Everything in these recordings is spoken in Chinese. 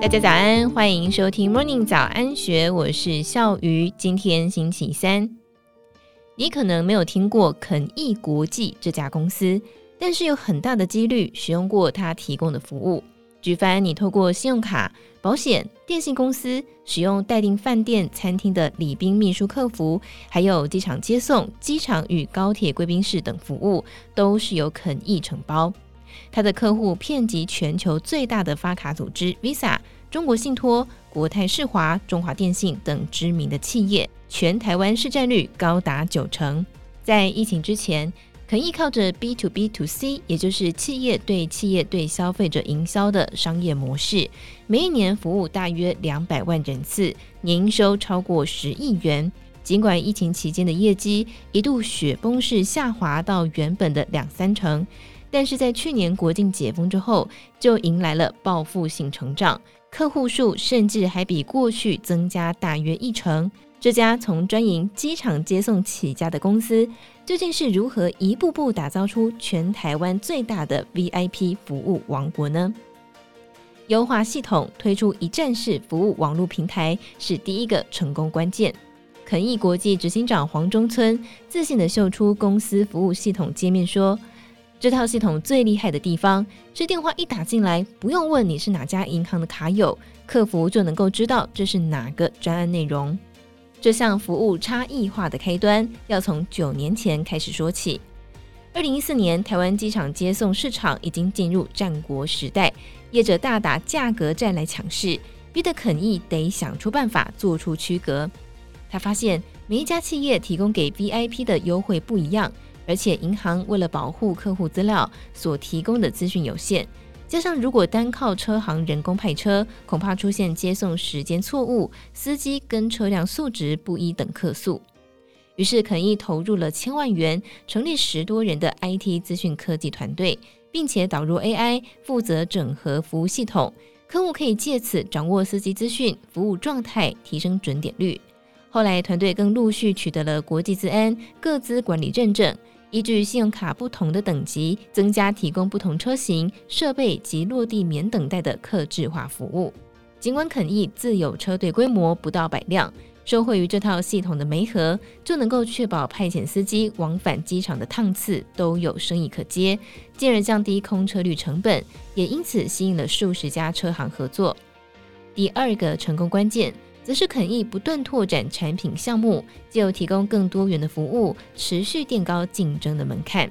大家早安，欢迎收听 Morning 早安学，我是笑鱼。今天星期三，你可能没有听过肯义国际这家公司，但是有很大的几率使用过它提供的服务。举凡你透过信用卡、保险、电信公司使用待订饭店、餐厅的礼宾秘书客服，还有机场接送、机场与高铁贵宾室等服务，都是由肯义承包。他的客户遍及全球最大的发卡组织 Visa、中国信托、国泰世华、中华电信等知名的企业，全台湾市占率高达九成。在疫情之前，肯依靠着 B to B to C，也就是企业对企业对消费者营销的商业模式，每一年服务大约两百万人次，年营收超过十亿元。尽管疫情期间的业绩一度雪崩式下滑到原本的两三成。但是在去年国境解封之后，就迎来了报复性成长，客户数甚至还比过去增加大约一成。这家从专营机场接送起家的公司，究竟是如何一步步打造出全台湾最大的 VIP 服务王国呢？优化系统，推出一站式服务网络平台，是第一个成功关键。肯义国际执行长黄中村自信地秀出公司服务系统界面说。这套系统最厉害的地方是，电话一打进来，不用问你是哪家银行的卡友，客服就能够知道这是哪个专案内容。这项服务差异化的开端，要从九年前开始说起。二零一四年，台湾机场接送市场已经进入战国时代，业者大打价格战来抢市，逼得肯义得想出办法做出区隔。他发现每一家企业提供给 VIP 的优惠不一样。而且银行为了保护客户资料，所提供的资讯有限，加上如果单靠车行人工派车，恐怕出现接送时间错误、司机跟车辆素质不一等客诉。于是肯义投入了千万元，成立十多人的 IT 资讯科技团队，并且导入 AI，负责整合服务系统，客户可以借此掌握司机资讯、服务状态，提升准点率。后来团队更陆续取得了国际资安、各资管理认证。依据信用卡不同的等级，增加提供不同车型、设备及落地免等待的客制化服务。尽管肯义自有车队规模不到百辆，受惠于这套系统的媒合，就能够确保派遣司机往返机场的趟次都有生意可接，进而降低空车率成本，也因此吸引了数十家车行合作。第二个成功关键。则是肯意不断拓展产品项目，就提供更多元的服务，持续垫高竞争的门槛。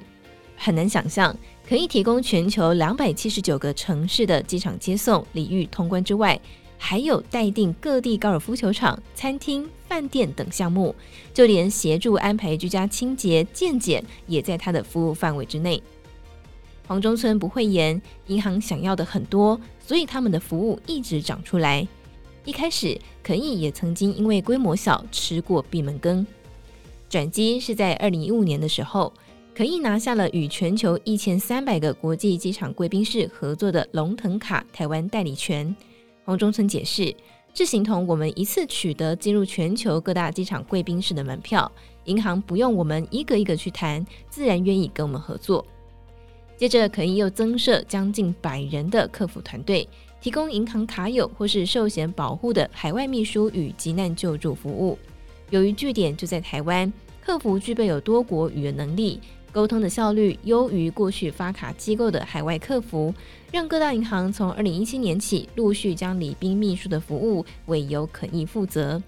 很难想象，肯义提供全球两百七十九个城市的机场接送、礼遇通关之外，还有待定各地高尔夫球场、餐厅、饭店等项目，就连协助安排居家清洁、健检，也在他的服务范围之内。黄中村不讳言，银行想要的很多，所以他们的服务一直长出来。一开始，肯义也曾经因为规模小吃过闭门羹。转机是在二零一五年的时候，肯义拿下了与全球一千三百个国际机场贵宾室合作的龙腾卡台湾代理权。黄中村解释，这形同我们一次取得进入全球各大机场贵宾室的门票，银行不用我们一个一个去谈，自然愿意跟我们合作。接着，肯义又增设将近百人的客服团队。提供银行卡友或是寿险保护的海外秘书与急难救助服务。由于据点就在台湾，客服具备有多国语言能力，沟通的效率优于过去发卡机构的海外客服，让各大银行从二零一七年起陆续将礼宾秘书的服务委由肯义负责。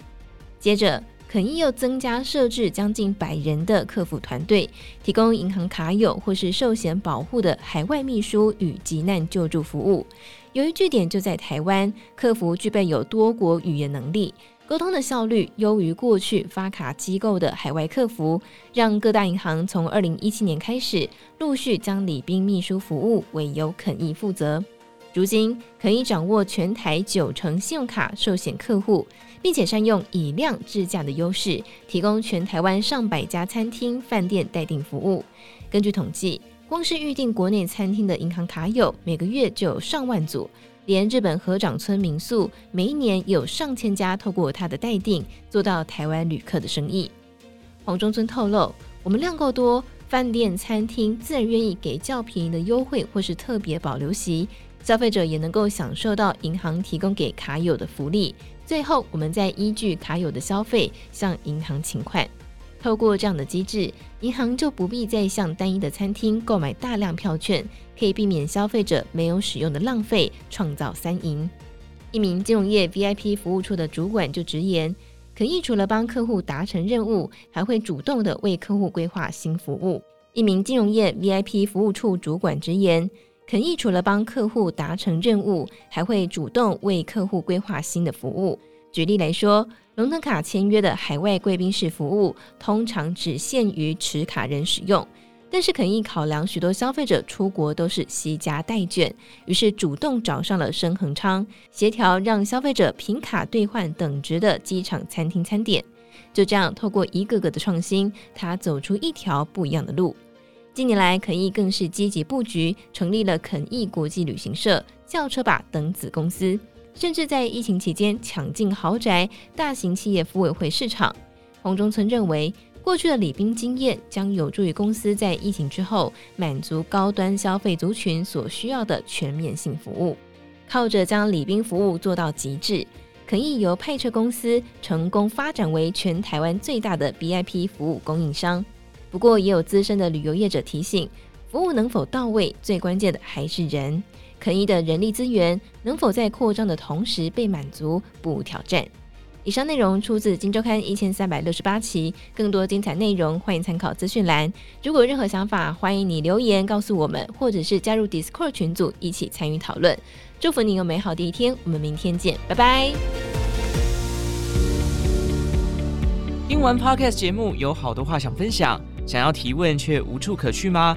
接着，肯义又增加设置将近百人的客服团队，提供银行卡友或是寿险保护的海外秘书与急难救助服务。由于据点就在台湾，客服具备有多国语言能力，沟通的效率优于过去发卡机构的海外客服，让各大银行从二零一七年开始陆续将礼宾秘书服务委由肯义负责。如今，可以掌握全台九成信用卡寿险客户，并且善用以量制价的优势，提供全台湾上百家餐厅、饭店代订服务。根据统计。光是预订国内餐厅的银行卡友，每个月就有上万组；连日本合掌村民宿，每一年有上千家透过他的代订，做到台湾旅客的生意。黄中村透露，我们量够多，饭店、餐厅自然愿意给较便宜的优惠或是特别保留席，消费者也能够享受到银行提供给卡友的福利。最后，我们再依据卡友的消费向银行请款。透过这样的机制，银行就不必再向单一的餐厅购买大量票券，可以避免消费者没有使用的浪费，创造三赢。一名金融业 VIP 服务处的主管就直言，肯毅除了帮客户达成任务，还会主动的为客户规划新服务。一名金融业 VIP 服务处主管直言，肯毅除了帮客户达成任务，还会主动为客户规划新的服务。举例来说，龙腾卡签约的海外贵宾室服务，通常只限于持卡人使用。但是肯毅考量许多消费者出国都是携家带眷，于是主动找上了申恒昌，协调让消费者凭卡兑换等值的机场餐厅餐点。就这样，透过一个个的创新，他走出一条不一样的路。近年来，肯毅更是积极布局，成立了肯毅国际旅行社、轿车吧等子公司。甚至在疫情期间抢进豪宅、大型企业福委会市场。黄中村认为，过去的礼宾经验将有助于公司在疫情之后满足高端消费族群所需要的全面性服务。靠着将礼宾服务做到极致，肯毅由派车公司成功发展为全台湾最大的 VIP 服务供应商。不过，也有资深的旅游业者提醒，服务能否到位，最关键的还是人。肯毅的人力资源能否在扩张的同时被满足，不挑战。以上内容出自《金周刊》一千三百六十八期，更多精彩内容欢迎参考资讯栏。如果有任何想法，欢迎你留言告诉我们，或者是加入 Discord 群组一起参与讨论。祝福你有美好的一天，我们明天见，拜拜。听完 Podcast 节目，有好多话想分享，想要提问却无处可去吗？